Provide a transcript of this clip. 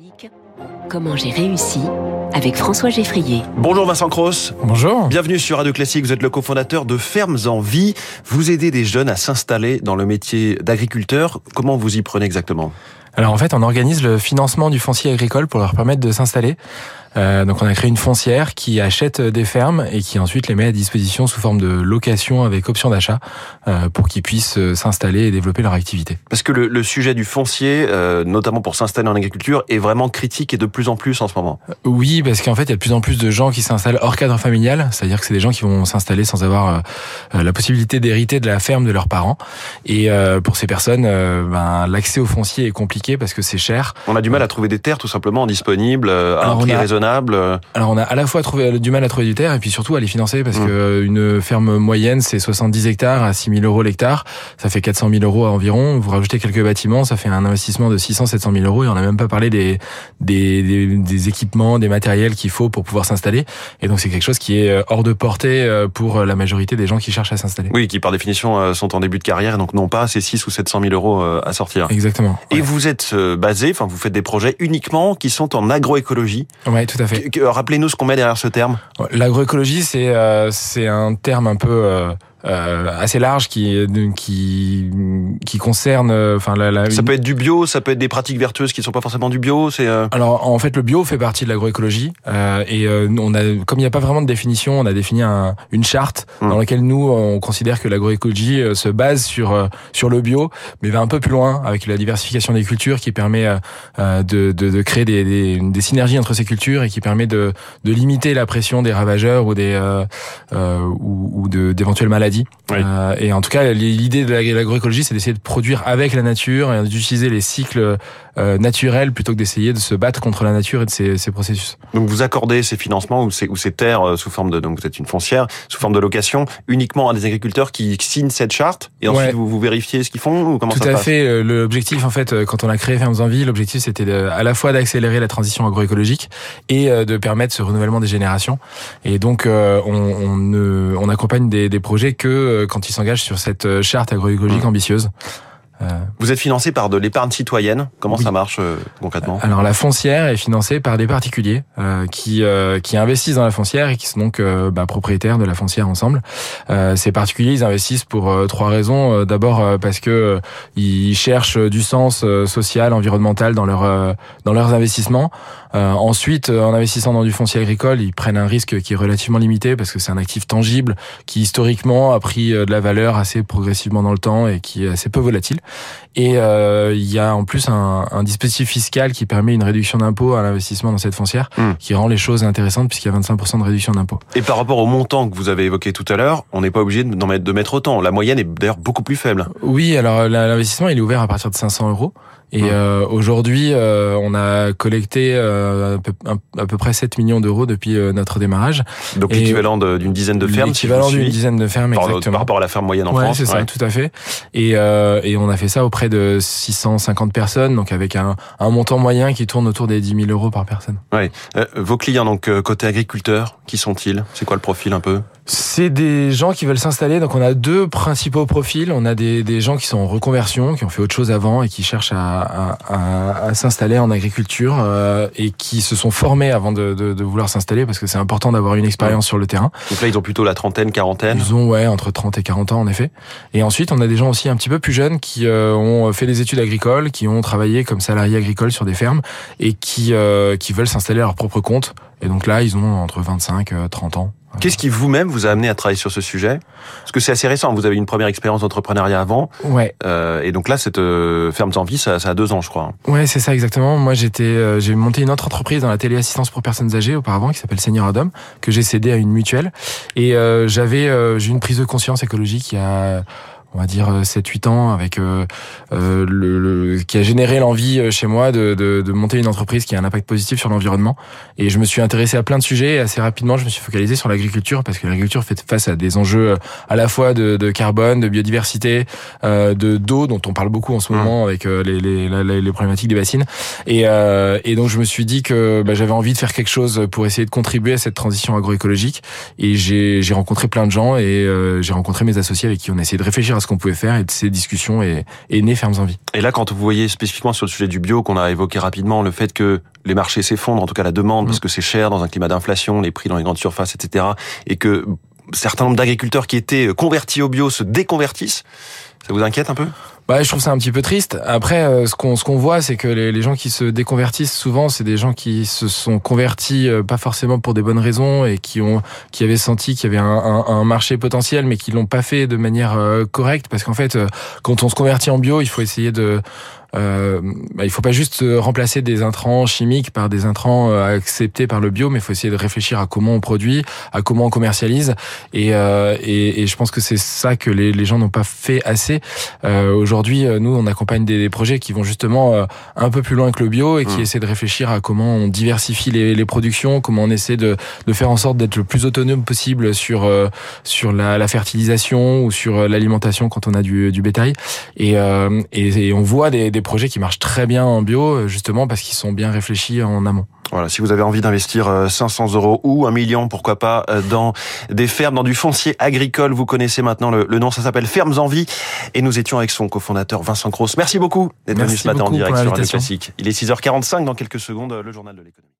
Classique, comment j'ai réussi avec François Geffrier. Bonjour Vincent Cross. Bonjour. Bienvenue sur Radio Classique. Vous êtes le cofondateur de Fermes en Vie. Vous aidez des jeunes à s'installer dans le métier d'agriculteur. Comment vous y prenez exactement? Alors en fait, on organise le financement du foncier agricole pour leur permettre de s'installer. Euh, donc on a créé une foncière qui achète des fermes et qui ensuite les met à disposition sous forme de location avec option d'achat euh, pour qu'ils puissent euh, s'installer et développer leur activité. Parce que le, le sujet du foncier, euh, notamment pour s'installer en agriculture, est vraiment critique et de plus en plus en ce moment. Oui, parce qu'en fait, il y a de plus en plus de gens qui s'installent hors cadre familial, c'est-à-dire que c'est des gens qui vont s'installer sans avoir euh, la possibilité d'hériter de la ferme de leurs parents. Et euh, pour ces personnes, euh, ben, l'accès au foncier est compliqué parce que c'est cher. On a du mal à trouver des terres tout simplement disponibles euh, à Alors, un prix a- raisonnable. euh. Alors on a à la fois trouvé du mal à trouver du terre et puis surtout à les financer parce Mmh. que euh, une ferme moyenne c'est 70 hectares à 6 000 euros l'hectare, ça fait 400 000 euros environ. Vous rajoutez quelques bâtiments, ça fait un investissement de 600 700 000 euros et on n'a même pas parlé des des, des, des équipements, des matériels qu'il faut pour pouvoir s'installer. Et donc c'est quelque chose qui est euh, hors de portée euh, pour la majorité des gens qui cherchent à s'installer. Oui, qui par définition euh, sont en début de carrière et donc n'ont pas ces 6 ou 700 000 euros euh, à sortir. Exactement. Et vous êtes euh, basé, enfin vous faites des projets uniquement qui sont en agroécologie. ouais, tout à fait. Que- Rappelez-nous ce qu'on met derrière ce terme. L'agroécologie, c'est euh, c'est un terme un peu euh, euh, assez large qui qui qui concerne euh, enfin la, la Ça peut être du bio, ça peut être des pratiques vertueuses qui ne sont pas forcément du bio. C'est euh, alors en fait le bio fait partie de l'agroécologie euh, et euh, on a comme il n'y a pas vraiment de définition, on a défini un- une charte Hmm. dans laquelle nous on considère que l'agroécologie euh, se base sur euh, sur le bio, mais va un peu plus loin avec la diversification des cultures qui permet euh, euh, de, de, de créer des, des, des synergies entre ces cultures et qui permet de, de limiter la pression des ravageurs ou des euh, euh, ou, ou d'éventuelles maladies. Oui. Euh, et en tout cas l'idée de l'agroécologie c'est d'essayer de produire avec la nature et d'utiliser les cycles euh, naturels plutôt que d'essayer de se battre contre la nature et de ses, ses processus. donc vous accordez ces financements ou ces, ou ces terres euh, sous forme de donc vous êtes une foncière sous forme de location uniquement à des agriculteurs qui signent cette charte et ensuite Ouais. vous, vous vérifiez ce qu'ils font ou comment Tout ça se à fait. L'objectif, en fait, quand on a créé Fermes en Vie, l'objectif c'était à la fois d'accélérer la transition agroécologique et de permettre ce renouvellement des générations. Et donc, euh, on, on, ne- accompagne des, des projets que euh, quand ils s'engagent sur cette euh, charte agroécologique Mmh. ambitieuse. Euh, Vous êtes financé par de l'épargne citoyenne. Comment Oui. ça marche euh, concrètement? Alors la foncière est financée par des particuliers euh, qui euh, qui investissent dans la foncière et qui sont donc euh, bah, propriétaires de la foncière ensemble. Euh, ces particuliers ils investissent pour trois raisons. D'abord euh, parce que ils cherchent du sens social, environnemental dans leur euh, dans leurs investissements. Euh, ensuite, en investissant dans du foncier agricole, ils prennent un risque qui est relativement limité parce que c'est un actif tangible qui historiquement a pris de la valeur assez progressivement dans le temps et qui est assez peu volatile. Et euh, il y a en plus un, un dispositif fiscal qui permet une réduction d'impôt à l'investissement dans cette foncière, Hmm. qui rend les choses intéressantes puisqu'il y a 25% de réduction d'impôt. Et par rapport au montant que vous avez évoqué tout à l'heure, on n'est pas obligé d'en mettre, de mettre autant. La moyenne est d'ailleurs beaucoup plus faible. Oui, alors l'investissement il est ouvert à partir de 500 euros. Et euh, aujourd'hui, euh, on a collecté euh, à, peu, un- à peu près 7 millions d'euros depuis euh, notre démarrage. Donc l'équivalent d'une dizaine de fermes. L'équivalent d'une dizaine de fermes, par, exactement. par rapport à la ferme moyenne en ouais, France. c'est ça, ouais. tout à fait. Et, euh, et on a fait ça auprès de 650 personnes, donc avec un, un montant moyen qui tourne autour des 10 000 euros par personne. Ouais. Euh, vos clients, donc côté agriculteur, qui sont-ils? C'est quoi le profil un peu? C'est des gens qui veulent s'installer. Donc on a deux principaux profils. On a des, des gens qui sont en reconversion, qui ont fait autre chose avant et qui cherchent à, à, à- à s'installer en agriculture euh, et qui se sont formés avant de, de, de vouloir s'installer parce que c'est important d'avoir une expérience sur le terrain. Donc là, ils ont plutôt la trentaine, quarantaine. Ils ont ouais entre 30 et 40 ans en effet. Et ensuite on a des gens aussi un petit peu plus jeunes qui euh, ont fait des études agricoles, qui ont travaillé comme salariés agricoles sur des fermes et qui euh, qui veulent s'installer à leur propre compte. Et donc là ils ont entre 25 et 30 ans. Qu'est-ce qui vous-même vous a amené à travailler sur ce sujet? Parce que c'est assez récent. Vous avez une première expérience d'entrepreneuriat avant, Ouais, euh, et donc là, cette euh, ferme en vie, ça, ça a deux ans, je crois. Ouais, c'est ça exactement. Moi, j'étais, euh, j'ai monté une autre entreprise dans la téléassistance pour personnes âgées auparavant, qui s'appelle Senior Adam, que j'ai cédé à une mutuelle. Et euh, j'avais, euh, j'ai eu une prise de conscience écologique il y a on va dire 7-8 ans avec euh, euh, le, le- qui a généré l'envie euh, chez moi de, de, de monter une entreprise qui a un impact positif sur l'environnement. Et je me suis intéressé à plein de sujets et assez rapidement je me suis focalisé sur l'agriculture parce que l'agriculture fait face à des enjeux euh, à la fois de, de carbone, de biodiversité, euh, de d'eau dont on parle beaucoup en ce Mmh. moment avec euh, les, les, les, les problématiques des bassines. Et, euh, et donc je me suis dit que bah, j'avais envie de faire quelque chose pour essayer de contribuer à cette transition agroécologique. Et j'ai j'ai rencontré plein de gens et euh, j'ai rencontré mes associés avec qui on a essayé de réfléchir à ce qu'on pouvait faire et de ces discussions est, est né Fermes en Vie. Et là, quand vous voyez spécifiquement sur le sujet du bio qu'on a évoqué rapidement, le fait que les marchés s'effondrent, en tout cas la demande, parce mm. que c'est cher dans un climat d'inflation, les prix dans les grandes surfaces, etc., et que certains nombre d'agriculteurs qui étaient convertis au bio se déconvertissent, ça vous inquiète un peu? Bah, je trouve ça un petit peu triste. Après, euh, ce qu'on ce qu'on voit, c'est que les, les, gens qui se déconvertissent souvent, c'est des gens qui se sont convertis euh, pas forcément pour des bonnes raisons et qui ont qui avaient senti qu'il y avait un, un, marché potentiel, mais qui l'ont pas fait de manière euh, correcte. Parce qu'en fait, quand on se convertit en bio, il faut essayer de euh, bah, il faut pas juste remplacer des intrants chimiques par des intrants acceptés par le bio, mais il faut essayer de réfléchir à comment on produit, à comment on commercialise. Et, euh, et, et je pense que c'est ça que les, les gens n'ont pas fait assez. Euh, Aujourd'hui, nous, on accompagne des, des, projets qui vont justement un peu plus loin que le bio et qui mmh. essaient de réfléchir à comment on diversifie les, les productions, comment on essaie de, de faire en sorte d'être le plus autonome possible sur sur la, la fertilisation ou sur l'alimentation quand on a du, du bétail. Et, et, et on voit des, des des projets qui marchent très bien en bio, euh, justement parce qu'ils sont bien réfléchis en amont. Voilà, si vous avez envie d'investir 500 euh, euros ou un million, pourquoi pas, euh, dans des fermes, dans du foncier agricole, vous connaissez maintenant le, nom, ça s'appelle Fermes en Vie. Et nous étions avec son cofondateur Vincent Cross. Merci beaucoup d'être venu ce matin en direct sur Radio Classique. Il est 6h45, dans quelques secondes, le journal de l'économie.